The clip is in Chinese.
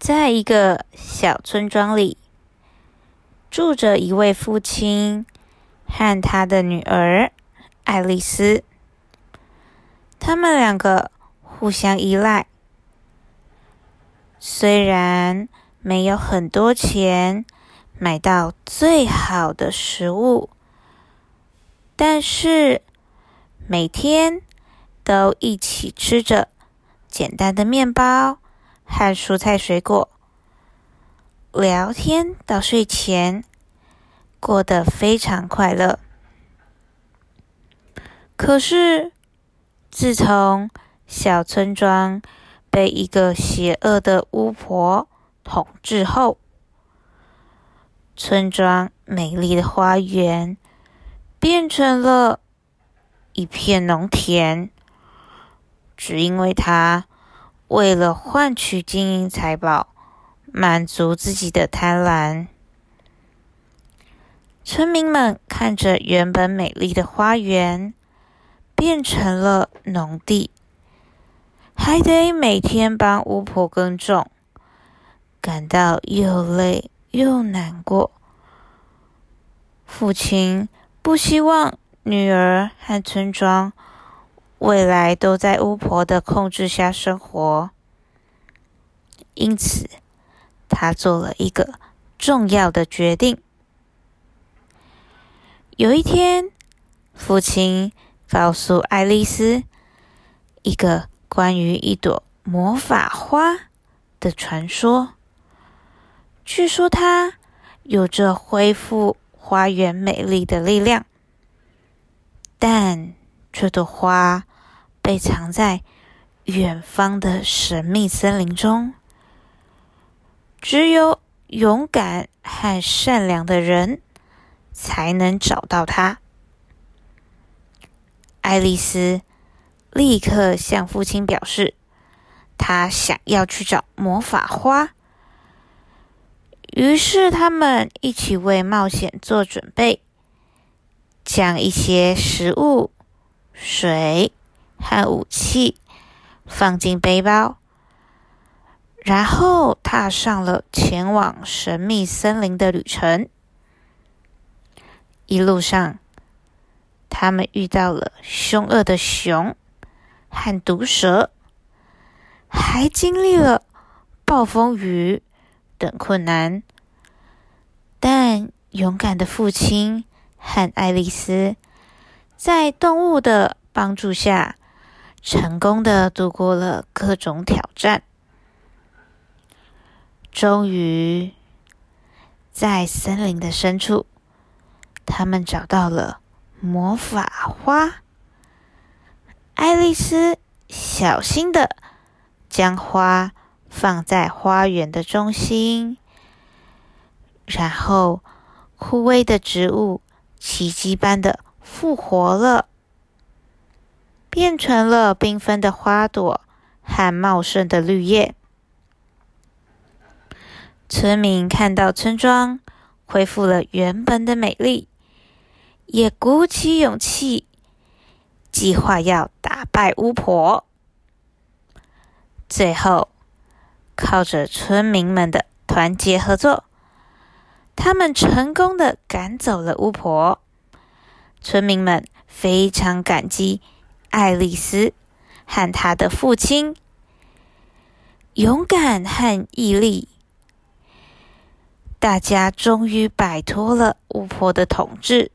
在一个小村庄里，住着一位父亲和他的女儿爱丽丝。他们两个互相依赖，虽然没有很多钱买到最好的食物，但是每天都一起吃着简单的面包和蔬菜水果，聊天到睡前，过得非常快乐。可是，自从小村庄被一个邪恶的巫婆统治后，村庄美丽的花园变成了一片农田。只因为她为了换取金银财宝，满足自己的贪婪，村民们看着原本美丽的花园。变成了农地，还得每天帮巫婆耕种，感到又累又难过。父亲不希望女儿和村庄未来都在巫婆的控制下生活，因此他做了一个重要的决定。有一天，父亲。告诉爱丽丝一个关于一朵魔法花的传说。据说它有着恢复花园美丽的力量，但这朵花被藏在远方的神秘森林中，只有勇敢和善良的人才能找到它。爱丽丝立刻向父亲表示，她想要去找魔法花。于是，他们一起为冒险做准备，将一些食物、水和武器放进背包，然后踏上了前往神秘森林的旅程。一路上，他们遇到了凶恶的熊和毒蛇，还经历了暴风雨等困难。但勇敢的父亲和爱丽丝在动物的帮助下，成功的度过了各种挑战。终于，在森林的深处，他们找到了。魔法花，爱丽丝小心的将花放在花园的中心，然后枯萎的植物奇迹般的复活了，变成了缤纷的花朵和茂盛的绿叶。村民看到村庄恢复了原本的美丽。也鼓起勇气，计划要打败巫婆。最后，靠着村民们的团结合作，他们成功的赶走了巫婆。村民们非常感激爱丽丝和她的父亲勇敢和毅力。大家终于摆脱了巫婆的统治。